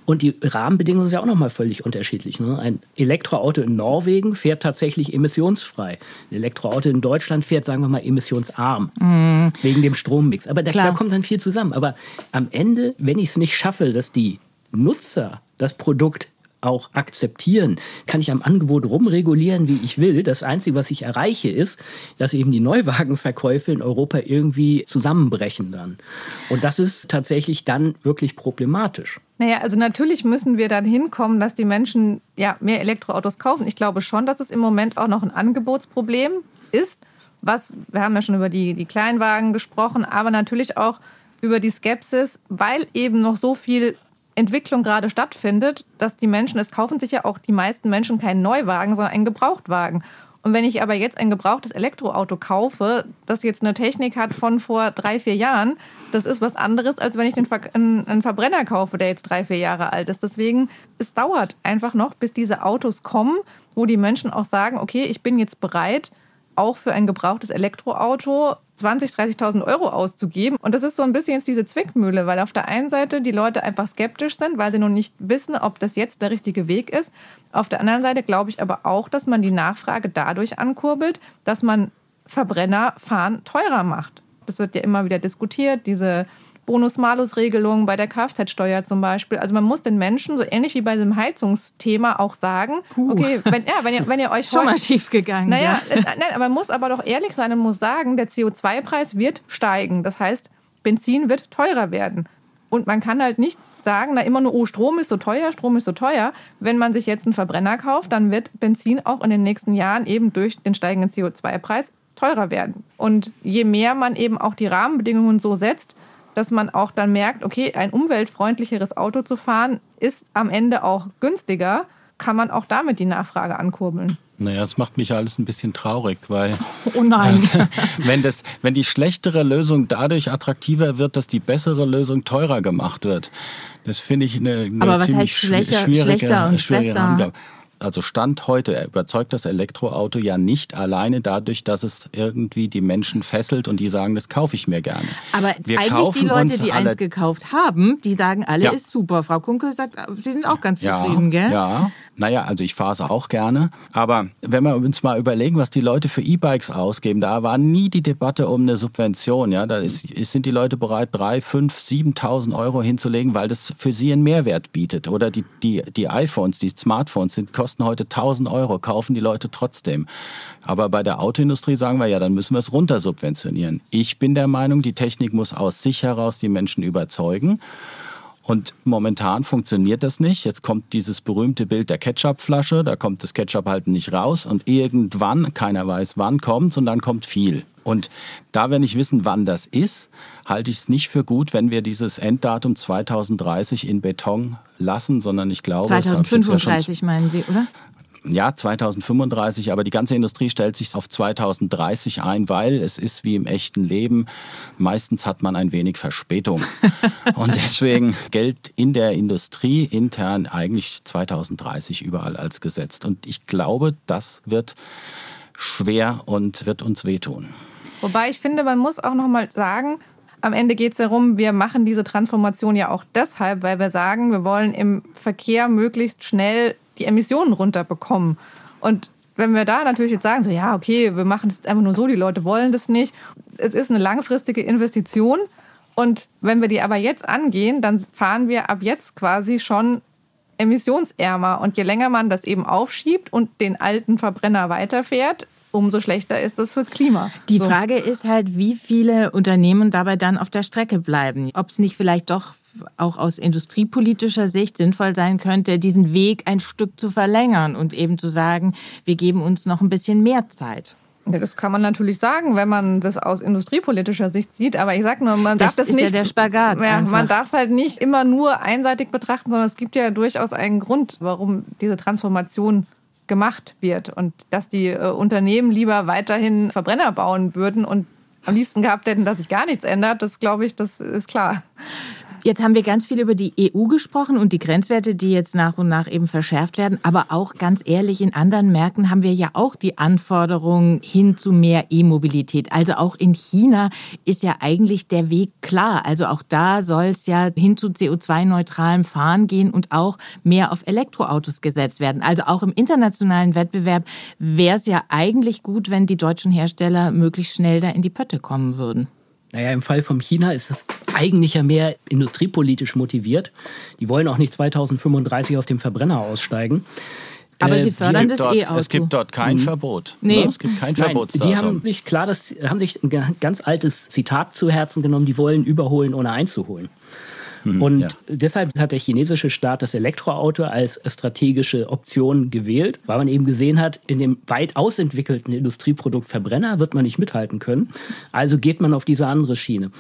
Und die Rahmenbedingungen sind ja auch nochmal völlig unterschiedlich. Ne? Ein Elektroauto in Norwegen fährt tatsächlich emissionsfrei. Ein Elektroauto in Deutschland fährt, sagen wir mal, emissionsarm. Wegen dem Strommix. Aber da, da kommt dann viel zusammen. Aber am Ende, wenn ich es nicht schaffe, dass die Nutzer das Produkt auch akzeptieren, kann ich am Angebot rumregulieren, wie ich will. Das Einzige, was ich erreiche, ist, dass eben die Neuwagenverkäufe in Europa irgendwie zusammenbrechen dann. Und das ist tatsächlich dann wirklich problematisch. Naja, also natürlich müssen wir dann hinkommen, dass die Menschen ja mehr Elektroautos kaufen. Ich glaube schon, dass es im Moment auch noch ein Angebotsproblem ist. Was, wir haben ja schon über die, die Kleinwagen gesprochen, aber natürlich auch über die Skepsis, weil eben noch so viel Entwicklung gerade stattfindet, dass die Menschen, es kaufen sich ja auch die meisten Menschen keinen Neuwagen, sondern einen Gebrauchtwagen. Und wenn ich aber jetzt ein gebrauchtes Elektroauto kaufe, das jetzt eine Technik hat von vor drei, vier Jahren, das ist was anderes, als wenn ich den Ver einen, Verbrenner kaufe, der jetzt drei, vier Jahre alt ist. Deswegen, es dauert einfach noch, bis diese Autos kommen, wo die Menschen auch sagen, okay, ich bin jetzt bereit, auch für ein gebrauchtes Elektroauto 20.000, 30.000 Euro auszugeben. Und das ist so ein bisschen jetzt diese Zwickmühle, weil auf der einen Seite die Leute einfach skeptisch sind, weil sie noch nicht wissen, ob das jetzt der richtige Weg ist. Auf der anderen Seite glaube ich aber auch, dass man die Nachfrage dadurch ankurbelt, dass man Verbrennerfahren teurer macht. Das wird ja immer wieder diskutiert, diese Bonus-Malus-Regelung bei der Kfz-Steuer zum Beispiel. Also man muss den Menschen, so ähnlich wie bei diesem Heizungsthema, auch sagen, okay, wenn, ja, wenn, ihr, wenn ihr euch Schon mal schief gegangen. naja, ja. es, nein, man muss aber doch ehrlich sein und muss sagen, der CO2-Preis wird steigen. Das heißt, Benzin wird teurer werden. Und man kann halt nicht sagen, na immer nur, oh, Strom ist so teuer, Strom ist so teuer. Wenn man sich jetzt einen Verbrenner kauft, dann wird Benzin auch in den nächsten Jahren eben durch den steigenden CO2-Preis teurer werden. Und je mehr man eben auch die Rahmenbedingungen so setzt, dass man auch dann merkt, okay, ein umweltfreundlicheres Auto zu fahren ist am Ende auch günstiger, kann man auch damit die Nachfrage ankurbeln. Naja, das macht mich alles ein bisschen traurig, weil Oh nein. wenn, das, wenn die schlechtere Lösung dadurch attraktiver wird, dass die bessere Lösung teurer gemacht wird, das finde ich eine, eine Aber was ziemlich heißt schlechter- schwi- schwierige, schlechter und schwierige besser? Angabe. Also Stand heute überzeugt das Elektroauto ja nicht alleine dadurch, dass es irgendwie die Menschen fesselt und die sagen, das kaufe ich mir gerne. Aber Wir eigentlich die Leute, die eins gekauft haben, die sagen alle, Ja. ist super. Frau Kunkel sagt, sie sind auch ganz Ja, zufrieden, gell? ja. Naja, also ich fahre auch gerne. Aber wenn wir uns mal überlegen, was die Leute für E-Bikes ausgeben, da war nie die Debatte um eine Subvention. Ja, da ist, sind die Leute bereit, drei, fünf, 7.000 Euro hinzulegen, weil das für sie einen Mehrwert bietet. Oder die, die, die iPhones, die Smartphones sind, kosten heute 1.000 Euro, kaufen die Leute trotzdem. Aber bei der Autoindustrie sagen wir ja, dann müssen wir es runtersubventionieren. Ich bin der Meinung, die Technik muss aus sich heraus die Menschen überzeugen. Und momentan funktioniert das nicht. Jetzt kommt dieses berühmte Bild der Ketchupflasche, da kommt das Ketchup halt nicht raus und irgendwann, keiner weiß wann kommt's und dann kommt viel. Und da wir nicht wissen, wann das ist, halte ich es nicht für gut, wenn wir dieses Enddatum 2030 in Beton lassen, sondern ich glaube, es hat jetzt ja schon 2035 meinen Sie, oder? Ja, 2035, aber die ganze Industrie stellt sich auf 2030 ein, weil es ist wie im echten Leben. Meistens hat man ein wenig Verspätung. Und deswegen gilt in der Industrie intern eigentlich 2030 überall als gesetzt. Und ich glaube, das wird schwer und wird uns wehtun. Wobei ich finde, man muss auch noch mal sagen, am Ende geht es darum, wir machen diese Transformation ja auch deshalb, weil wir sagen, wir wollen im Verkehr möglichst schnell die Emissionen runterbekommen. Und wenn wir da natürlich jetzt sagen, so ja, okay, wir machen es jetzt einfach nur so, die Leute wollen das nicht. Es ist eine langfristige Investition. Und wenn wir die aber jetzt angehen, dann fahren wir ab jetzt quasi schon emissionsärmer. Und je länger man das eben aufschiebt und den alten Verbrenner weiterfährt, umso schlechter ist das fürs Klima. Die So. Frage ist halt, wie viele Unternehmen dabei dann auf der Strecke bleiben. Ob es nicht vielleicht doch auch aus industriepolitischer Sicht sinnvoll sein könnte, diesen Weg ein Stück zu verlängern und eben zu sagen, wir geben uns noch ein bisschen mehr Zeit. Ja, das kann man natürlich sagen, wenn man das aus industriepolitischer Sicht sieht. Aber ich sage nur, man das darf das ist nicht. ja der Spagat. Ja, man darf es halt nicht immer nur einseitig betrachten, sondern es gibt ja durchaus einen Grund, warum diese Transformation gemacht wird und dass die äh, Unternehmen lieber weiterhin Verbrenner bauen würden und am liebsten gehabt hätten, dass sich gar nichts ändert. Das glaube ich, das ist klar. Jetzt haben wir ganz viel über die EU gesprochen und die Grenzwerte, die jetzt nach und nach eben verschärft werden. Aber auch ganz ehrlich, in anderen Märkten haben wir ja auch die Anforderungen hin zu mehr E-Mobilität. Also auch in China ist ja eigentlich der Weg klar. Also auch da soll es ja hin zu CO2-neutralem Fahren gehen und auch mehr auf Elektroautos gesetzt werden. Also auch im internationalen Wettbewerb wäre es ja eigentlich gut, wenn die deutschen Hersteller möglichst schnell da in die Pötte kommen würden. Naja, im Fall von China ist es eigentlich ja mehr industriepolitisch motiviert. Die wollen auch nicht 2035 aus dem Verbrenner aussteigen. Aber Äh, sie fördern das dort, E-Auto. es gibt dort kein Verbot. Nee. Ne? Es gibt kein Verbotsdatum. die haben sich klar, das haben sich ein ganz altes Zitat zu Herzen genommen. Die wollen überholen, ohne einzuholen. Und ja. deshalb hat der chinesische Staat das Elektroauto als strategische Option gewählt, weil man eben gesehen hat, in dem weit ausentwickelten Industrieprodukt Verbrenner wird man nicht mithalten können. Also geht man auf diese andere Schiene.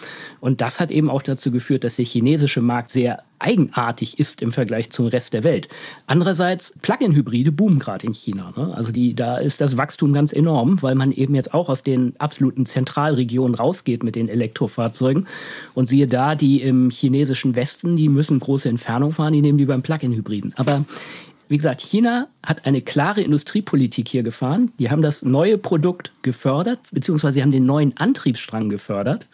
Und das hat eben auch dazu geführt, dass der chinesische Markt sehr eigenartig ist im Vergleich zum Rest der Welt. Andererseits, Plug-in-Hybride boomen gerade in China. Ne? Also die, da ist das Wachstum ganz enorm, weil man eben jetzt auch aus den absoluten Zentralregionen rausgeht mit den Elektrofahrzeugen. Und siehe da, die im chinesischen Westen, die müssen große Entfernung fahren, die nehmen die beim Plug-in-Hybriden. Aber wie gesagt, China hat eine klare Industriepolitik hier gefahren. Die haben das neue Produkt gefördert, beziehungsweise sie haben den neuen Antriebsstrang gefördert.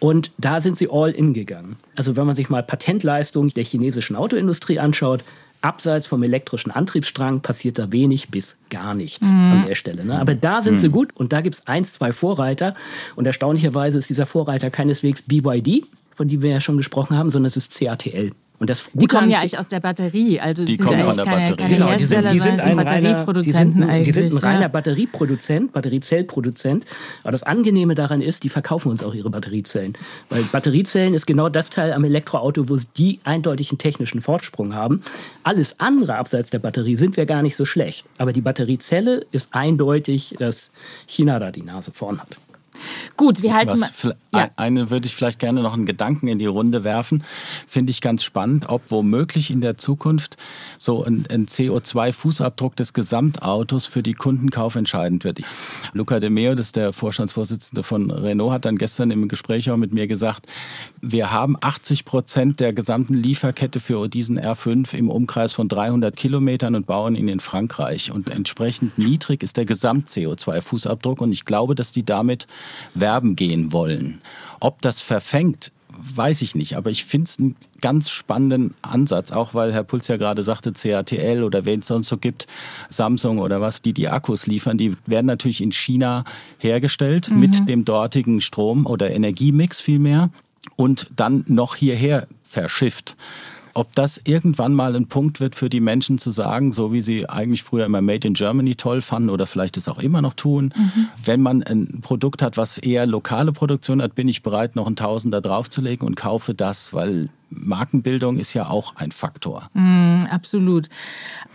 Und da sind sie all in gegangen. Also wenn man sich mal Patentleistung der chinesischen Autoindustrie anschaut, abseits vom elektrischen Antriebsstrang passiert da wenig bis gar nichts an der Stelle. Ne? Aber da sind sie gut und da gibt es eins, zwei Vorreiter. Und erstaunlicherweise ist dieser Vorreiter keineswegs BYD, von dem wir ja schon gesprochen haben, sondern es ist CATL. Und das Die kommen ja eigentlich aus der Batterie. Also Die sind kommen ja von eigentlich der keine, Batterie. keine Genau, die sind, Hersteller, die sondern sind sind ein reiner, die Batterieproduzenten sind, eigentlich. die sind ein reiner ja. Batterieproduzent, Batteriezellproduzent. Aber das Angenehme daran ist, die verkaufen uns auch ihre Batteriezellen. Weil Batteriezellen ist genau das Teil am Elektroauto, wo sie die eindeutigen technischen Vorsprung haben. Alles andere abseits der Batterie sind wir gar nicht so schlecht. Aber die Batteriezelle ist eindeutig, dass China da die Nase vorn hat. Gut, wir halten Was, mal. Ja. Eine würde ich vielleicht gerne noch einen Gedanken in die Runde werfen. Finde ich ganz spannend, ob womöglich in der Zukunft so ein, ein CO2-Fußabdruck des Gesamtautos für die Kundenkauf entscheidend wird. Luca de Meo, das ist der Vorstandsvorsitzende von Renault, hat dann gestern im Gespräch auch mit mir gesagt, wir haben 80 Prozent der gesamten Lieferkette für diesen R5 im Umkreis von 300 Kilometern und bauen ihn in Frankreich. Und entsprechend niedrig ist der Gesamt-CO2-Fußabdruck. Und ich glaube, dass die damit werben gehen wollen. Ob das verfängt, weiß ich nicht. Aber ich finde es einen ganz spannenden Ansatz, auch weil Herr Puls ja gerade sagte, CATL oder wen es sonst so gibt, Samsung oder was, die die Akkus liefern, die werden natürlich in China hergestellt mit dem dortigen Strom oder Energiemix vielmehr und dann noch hierher verschifft. Ob das irgendwann mal ein Punkt wird für die Menschen zu sagen, so wie sie eigentlich früher immer Made in Germany toll fanden oder vielleicht es auch immer noch tun, wenn man ein Produkt hat, was eher lokale Produktion hat, bin ich bereit, noch einen Tausender draufzulegen und kaufe das, weil Markenbildung ist ja auch ein Faktor. Absolut.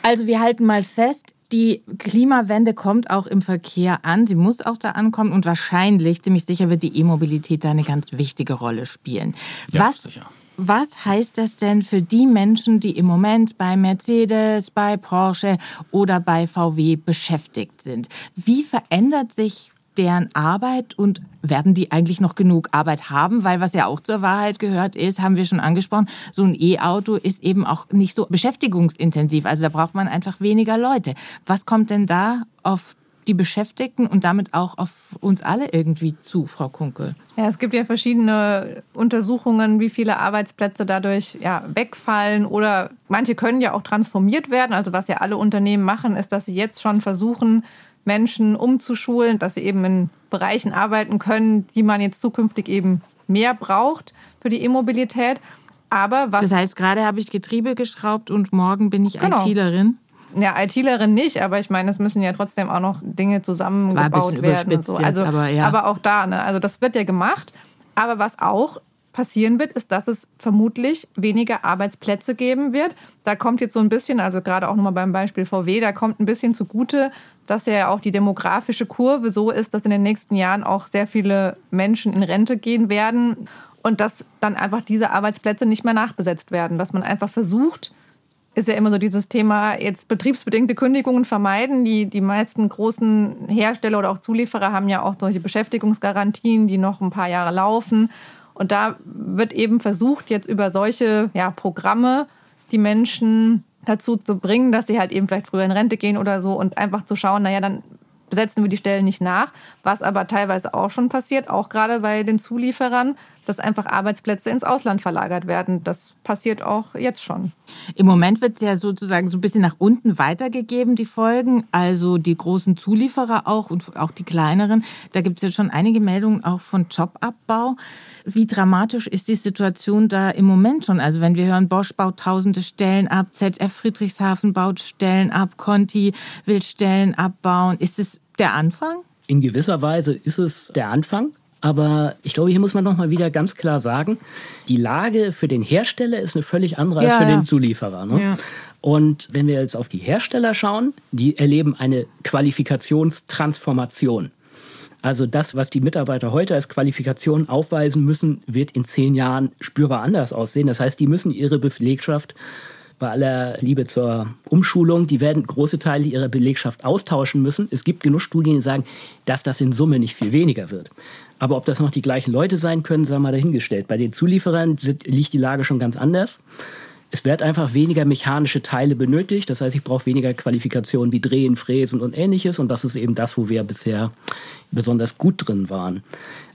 Also wir halten mal fest, die Klimawende kommt auch im Verkehr an. Sie muss auch da ankommen und wahrscheinlich, ziemlich sicher, wird die E-Mobilität da eine ganz wichtige Rolle spielen. Ja, was, sicher. Was heißt das denn für die Menschen, die im Moment bei Mercedes, bei Porsche oder bei VW beschäftigt sind? Wie verändert sich deren Arbeit und werden die eigentlich noch genug Arbeit haben? Weil was ja auch zur Wahrheit gehört ist, haben wir schon angesprochen, so ein E-Auto ist eben auch nicht so beschäftigungsintensiv. Also da braucht man einfach weniger Leute. Was kommt denn da auf die Beschäftigten und damit auch auf uns alle irgendwie zu, Frau Kunkel? Ja, es gibt ja verschiedene Untersuchungen, wie viele Arbeitsplätze dadurch ja, wegfallen oder manche können ja auch transformiert werden. Also was ja alle Unternehmen machen, ist, dass sie jetzt schon versuchen, Menschen umzuschulen, dass sie eben in Bereichen arbeiten können, die man jetzt zukünftig eben mehr braucht für die E-Mobilität. Aber was Das heißt, gerade habe ich Getriebe geschraubt und morgen bin ich Genau. ITlerin. Ja, ITlerin nicht, aber ich meine, es müssen ja trotzdem auch noch Dinge zusammengebaut werden. Und so. jetzt, Also, aber ja. aber auch da, ne? Also das wird ja gemacht. Aber was auch passieren wird, ist, dass es vermutlich weniger Arbeitsplätze geben wird. Da kommt jetzt so ein bisschen, also gerade auch nochmal beim Beispiel VW, da kommt ein bisschen zugute, dass ja auch die demografische Kurve so ist, dass in den nächsten Jahren auch sehr viele Menschen in Rente gehen werden und dass dann einfach diese Arbeitsplätze nicht mehr nachbesetzt werden, dass man einfach versucht, ist ja immer so dieses Thema, jetzt betriebsbedingte Kündigungen vermeiden. Die, die meisten großen Hersteller oder auch Zulieferer haben ja auch solche Beschäftigungsgarantien, die noch ein paar Jahre laufen. Und da wird eben versucht, jetzt über solche ja, Programme die Menschen dazu zu bringen, dass sie halt eben vielleicht früher in Rente gehen oder so und einfach zu schauen, naja, dann besetzen wir die Stellen nicht nach, was aber teilweise auch schon passiert, auch gerade bei den Zulieferern, dass einfach Arbeitsplätze ins Ausland verlagert werden. Das passiert auch jetzt schon. Im Moment wird es ja sozusagen so ein bisschen nach unten weitergegeben, die Folgen. Also die großen Zulieferer auch und auch die kleineren. Da gibt es ja schon einige Meldungen auch von Jobabbau. Wie dramatisch ist die Situation da im Moment schon? Also wenn wir hören, Bosch baut tausende Stellen ab, ZF Friedrichshafen baut Stellen ab, Conti will Stellen abbauen. Ist es der Anfang? In gewisser Weise ist es der Anfang. Aber ich glaube, hier muss man noch mal wieder ganz klar sagen, die Lage für den Hersteller ist eine völlig andere ja, als für ja. den Zulieferer. Ne? Ja. Und wenn wir jetzt auf die Hersteller schauen, die erleben eine Qualifikationstransformation. Also das, was die Mitarbeiter heute als Qualifikation aufweisen müssen, wird in zehn Jahren spürbar anders aussehen. Das heißt, die müssen ihre Belegschaft bei aller Liebe zur Umschulung, die werden große Teile ihrer Belegschaft austauschen müssen. Es gibt genug Studien, die sagen, dass das in Summe nicht viel weniger wird. Aber ob das noch die gleichen Leute sein können, sei mal dahingestellt. Bei den Zulieferern liegt die Lage schon ganz anders. Es wird einfach weniger mechanische Teile benötigt. Das heißt, ich brauche weniger Qualifikationen wie Drehen, Fräsen und ähnliches. Und das ist eben das, wo wir bisher besonders gut drin waren.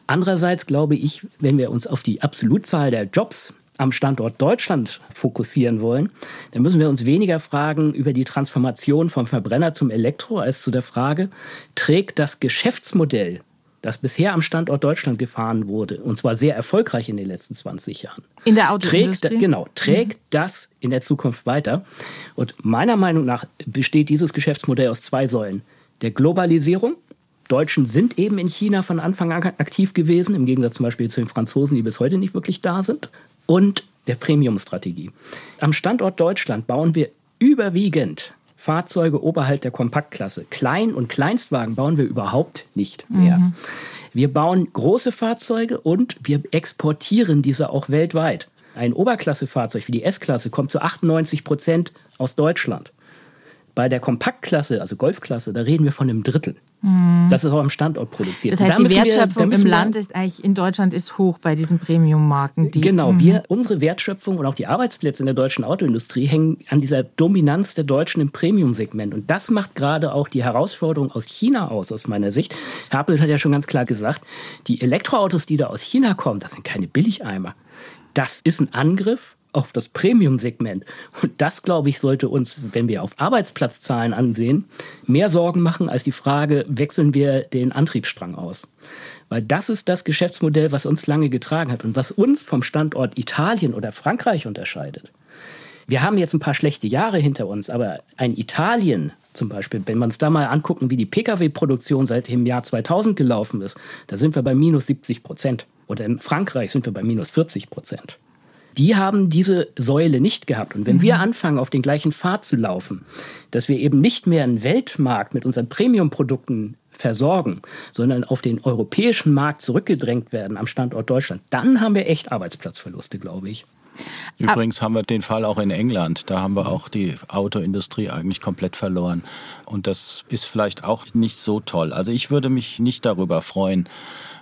Andererseits glaube ich, wenn wir uns auf die Absolutzahl der Jobs am Standort Deutschland fokussieren wollen, dann müssen wir uns weniger fragen über die Transformation vom Verbrenner zum Elektro als zu der Frage, trägt das Geschäftsmodell, das bisher am Standort Deutschland gefahren wurde, und zwar sehr erfolgreich in den letzten 20 Jahren. In der Autoindustrie? Trägt, genau, trägt mhm. das in der Zukunft weiter. Und meiner Meinung nach besteht dieses Geschäftsmodell aus zwei Säulen. Der Globalisierung, Deutschen sind eben in China von Anfang an aktiv gewesen, im Gegensatz zum Beispiel zu den Franzosen, die bis heute nicht wirklich da sind und der Premium-Strategie. Am Standort Deutschland bauen wir überwiegend Fahrzeuge oberhalb der Kompaktklasse. Klein- und Kleinstwagen bauen wir überhaupt nicht mehr. Mhm. Wir bauen große Fahrzeuge und wir exportieren diese auch weltweit. Ein Oberklassefahrzeug wie die S-Klasse kommt zu 98 Prozent aus Deutschland. Bei der Kompaktklasse, also Golfklasse, da reden wir von einem Drittel. Mhm. Das ist auch am Standort produziert. Das heißt, da die Wertschöpfung wir, im Land ist eigentlich in Deutschland ist hoch bei diesen Premium-Marken. Die, genau, mhm. wir, unsere Wertschöpfung und auch die Arbeitsplätze in der deutschen Autoindustrie hängen an dieser Dominanz der Deutschen im Premium-Segment. Und das macht gerade auch die Herausforderung aus China aus, aus meiner Sicht. Herr Appelt hat ja schon ganz klar gesagt, die Elektroautos, die da aus China kommen, das sind keine Billigeimer. Das ist ein Angriff auf das Premium-Segment. Und das, glaube ich, sollte uns, wenn wir auf Arbeitsplatzzahlen ansehen, mehr Sorgen machen als die Frage, wechseln wir den Antriebsstrang aus. Weil das ist das Geschäftsmodell, was uns lange getragen hat und was uns vom Standort Italien oder Frankreich unterscheidet. Wir haben jetzt ein paar schlechte Jahre hinter uns, aber ein Italien zum Beispiel, wenn wir uns da mal angucken, wie die Pkw-Produktion seit dem Jahr 2000 gelaufen ist, da sind wir bei minus 70 Prozent. Oder in Frankreich sind wir bei minus 40 Prozent die haben diese Säule nicht gehabt. Und wenn mhm. wir anfangen, auf den gleichen Pfad zu laufen, dass wir eben nicht mehr einen Weltmarkt mit unseren Premium-Produkten versorgen, sondern auf den europäischen Markt zurückgedrängt werden am Standort Deutschland, dann haben wir echt Arbeitsplatzverluste, glaube ich. Übrigens haben wir den Fall auch in England. Da haben wir auch die Autoindustrie eigentlich komplett verloren. Und das ist vielleicht auch nicht so toll. Also ich würde mich nicht darüber freuen,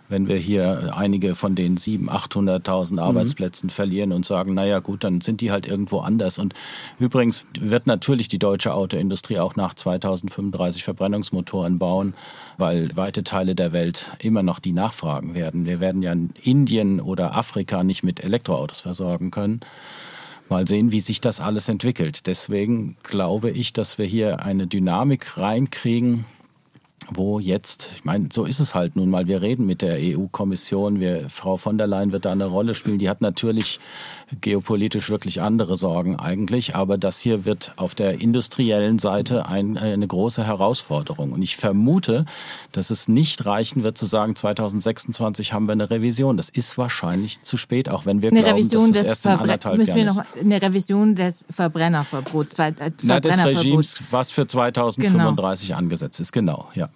wenn wir hier einige von den 700.000, 800.000 mhm. Arbeitsplätzen mhm. verlieren und sagen, naja gut, dann sind die halt irgendwo anders. Und übrigens wird natürlich die deutsche Autoindustrie auch nach 2035 Verbrennungsmotoren bauen, weil weite Teile der Welt immer noch die nachfragen werden. Wir werden ja in Indien oder Afrika nicht mit Elektroautos versorgen können. Mal sehen, wie sich das alles entwickelt. Deswegen glaube ich, dass wir hier eine Dynamik reinkriegen, wo jetzt, ich meine, so ist es halt nun mal, wir reden mit der EU-Kommission, Frau von der Leyen wird da eine Rolle spielen, die hat natürlich geopolitisch wirklich andere Sorgen eigentlich. Aber das hier wird auf der industriellen Seite ein, eine große Herausforderung. Und ich vermute, dass es nicht reichen wird zu sagen, 2026 haben wir eine Revision. Das ist wahrscheinlich zu spät, auch wenn wir eine glauben, Revision dass das erst in anderthalb müssen wir Jahren noch eine Revision des Verbrennerverbots, zwei- äh, Na, des. Regimes, was für 2035 angesetzt ist, genau, ja.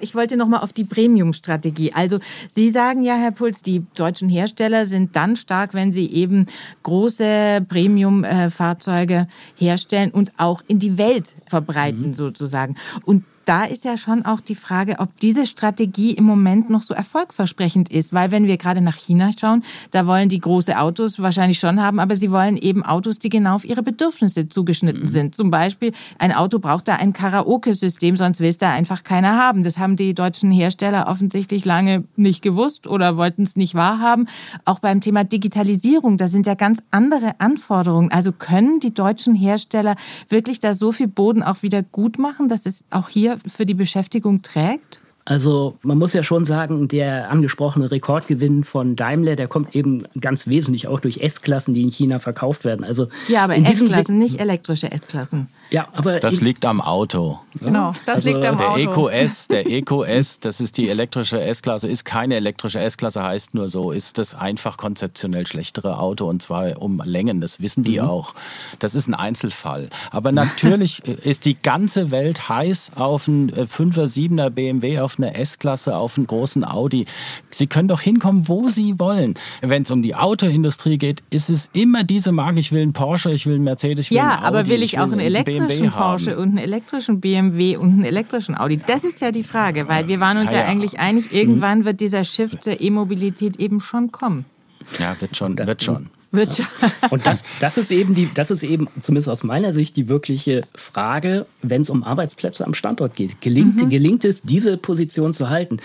Ich wollte noch mal auf die Premium-Strategie. Also Sie sagen ja, Herr Puls, die deutschen Hersteller sind dann stark, wenn sie eben große Premium-Fahrzeuge herstellen und auch in die Welt verbreiten sozusagen. Und da ist ja schon auch die Frage, ob diese Strategie im Moment noch so erfolgversprechend ist. Weil wenn wir gerade nach China schauen, da wollen die große Autos wahrscheinlich schon haben, aber sie wollen eben Autos, die genau auf ihre Bedürfnisse zugeschnitten sind. Zum Beispiel, ein Auto braucht da ein Karaoke-System, sonst will es da einfach keiner haben. Das haben die deutschen Hersteller offensichtlich lange nicht gewusst oder wollten es nicht wahrhaben. Auch beim Thema Digitalisierung, da sind ja ganz andere Anforderungen. Also können die deutschen Hersteller wirklich da so viel Boden auch wieder gut machen, dass es auch hier für die Beschäftigung trägt? Also man muss ja schon sagen, der angesprochene Rekordgewinn von Daimler, der kommt eben ganz wesentlich auch durch S-Klassen, die in China verkauft werden. Also Ja, aber S-Klassen, nicht elektrische S-Klassen. Ja, aber Das liegt am Auto. Genau, das Also liegt am Der Auto. Eco S, der Eco S, das ist die elektrische S-Klasse, ist keine elektrische S-Klasse, heißt nur so, ist das einfach konzeptionell schlechtere Auto und zwar um Längen, das wissen die auch. Das ist ein Einzelfall. Aber natürlich ist die ganze Welt heiß auf einen 5er, 7er BMW, auf eine S-Klasse, auf einen großen Audi. Sie können doch hinkommen, wo sie wollen. Wenn es um die Autoindustrie geht, ist es immer diese Marke, ich will einen Porsche, ich will einen Mercedes, ich will Ja, einen aber Audi, will ich auch einen BMW elektrischen Porsche haben. und einen elektrischen BMW und einen elektrischen Audi? Das ist ja die Frage, weil wir waren uns Ja, ja, ja. eigentlich einig, irgendwann wird dieser Shift zur E-Mobilität eben schon kommen. Ja, wird schon, wird schon. Wird schon. Und das, das ist eben die, das ist eben zumindest aus meiner Sicht die wirkliche Frage, wenn es um Arbeitsplätze am Standort geht. Gelingt, gelingt es, diese Position zu halten?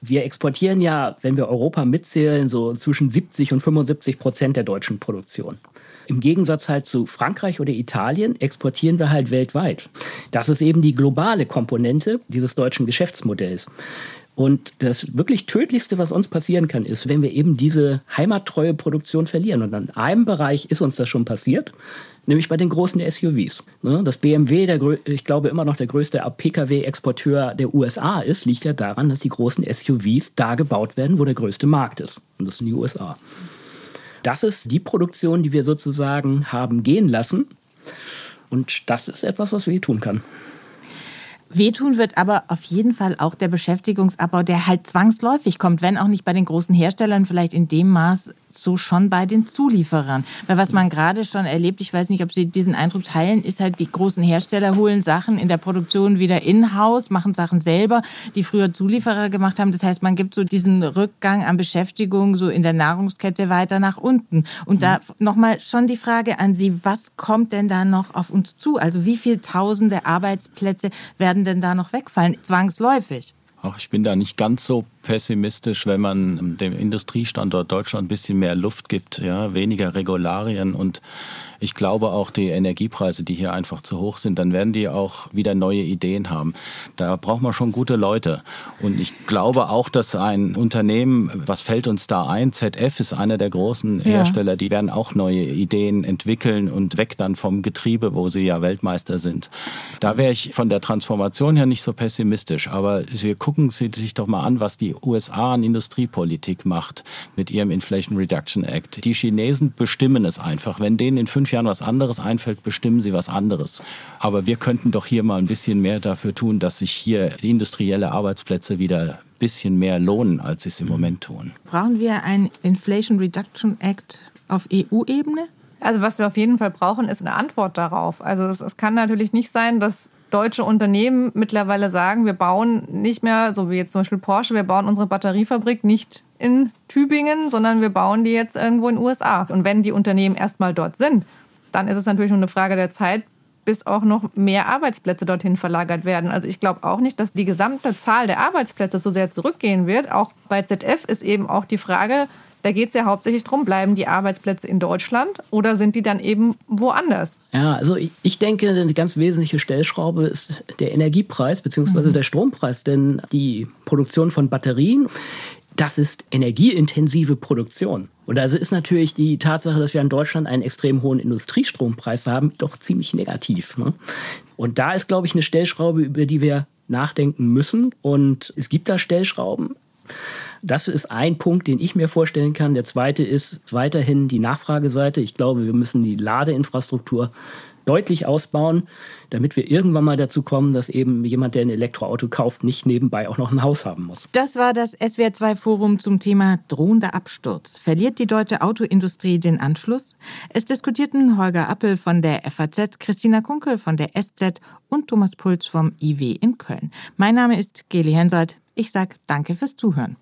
Wir exportieren ja, wenn wir Europa mitzählen, so zwischen 70 und 75 Prozent der deutschen Produktion. Im Gegensatz halt zu Frankreich oder Italien exportieren wir halt weltweit. Das ist eben die globale Komponente dieses deutschen Geschäftsmodells. Und das wirklich Tödlichste, was uns passieren kann, ist, wenn wir eben diese heimattreue Produktion verlieren. Und an einem Bereich ist uns das schon passiert, nämlich bei den großen SUVs. Ne, Das BMW, der, ich glaube immer noch der größte Pkw-Exporteur der USA ist, liegt ja daran, dass die großen SUVs da gebaut werden, wo der größte Markt ist. Und das sind die USA. Das ist die Produktion, die wir sozusagen haben gehen lassen. Und das ist etwas, was wir tun können. Wehtun wird aber auf jeden Fall auch der Beschäftigungsabbau, der halt zwangsläufig kommt, wenn auch nicht bei den großen Herstellern, vielleicht in dem Maß so schon bei den Zulieferern. Weil was man gerade schon erlebt, ich weiß nicht, ob Sie diesen Eindruck teilen, ist halt, die großen Hersteller holen Sachen in der Produktion wieder in-house, machen Sachen selber, die früher Zulieferer gemacht haben. Das heißt, man gibt so diesen Rückgang an Beschäftigung so in der Nahrungskette weiter nach unten. Und da nochmal schon die Frage an Sie, was kommt denn da noch auf uns zu? Also wie viele tausende Arbeitsplätze werden denn da noch wegfallen? Zwangsläufig. Ach, ich bin da nicht ganz so pessimistisch, wenn man dem Industriestandort Deutschland ein bisschen mehr Luft gibt, ja, weniger Regularien und ich glaube auch die Energiepreise, die hier einfach zu hoch sind, dann werden die auch wieder neue Ideen haben. Da braucht man schon gute Leute. Und ich glaube auch, dass ein Unternehmen, was fällt uns da ein? ZF ist einer der großen Ja. Hersteller, die werden auch neue Ideen entwickeln und weg dann vom Getriebe, wo sie ja Weltmeister sind. Da wäre ich von der Transformation her nicht so pessimistisch. Aber wir gucken Sie sich doch mal an, was die USA an Industriepolitik macht mit ihrem Inflation Reduction Act. Die Chinesen bestimmen es einfach. Wenn denen in fünf Jahren was anderes einfällt, bestimmen sie was anderes. Aber wir könnten doch hier mal ein bisschen mehr dafür tun, dass sich hier industrielle Arbeitsplätze wieder ein bisschen mehr lohnen, als sie es im Moment tun. Brauchen wir einen Inflation Reduction Act auf EU-Ebene? Also was wir auf jeden Fall brauchen, ist eine Antwort darauf. Also es, es kann natürlich nicht sein, dass deutsche Unternehmen mittlerweile sagen, wir bauen nicht mehr, so wie jetzt zum Beispiel Porsche, wir bauen unsere Batteriefabrik nicht in Tübingen, sondern wir bauen die jetzt irgendwo in den USA. Und wenn die Unternehmen erstmal dort sind, dann ist es natürlich nur eine Frage der Zeit, bis auch noch mehr Arbeitsplätze dorthin verlagert werden. Also ich glaube auch nicht, dass die gesamte Zahl der Arbeitsplätze so sehr zurückgehen wird. Auch bei ZF ist eben auch die Frage, da geht es ja hauptsächlich darum, bleiben die Arbeitsplätze in Deutschland oder sind die dann eben woanders? Ja, also ich, ich denke, eine ganz wesentliche Stellschraube ist der Energiepreis bzw. der Strompreis, denn die Produktion von Batterien, das ist energieintensive Produktion. Und also ist natürlich die Tatsache, dass wir in Deutschland einen extrem hohen Industriestrompreis haben, doch ziemlich negativ. Ne? Und da ist, glaube ich, eine Stellschraube, über die wir nachdenken müssen. Und es gibt da Stellschrauben. Das ist ein Punkt, den ich mir vorstellen kann. Der zweite ist weiterhin die Nachfrageseite. Ich glaube, wir müssen die Ladeinfrastruktur deutlich ausbauen, damit wir irgendwann mal dazu kommen, dass eben jemand, der ein Elektroauto kauft, nicht nebenbei auch noch ein Haus haben muss. Das war das SWR2-Forum zum Thema drohender Absturz. Verliert die deutsche Autoindustrie den Anschluss? Es diskutierten Holger Appel von der FAZ, Christina Kunkel von der SZ und Thomas Puls vom IW in Köln. Mein Name ist Geli Hensoldt. Ich sage danke fürs Zuhören.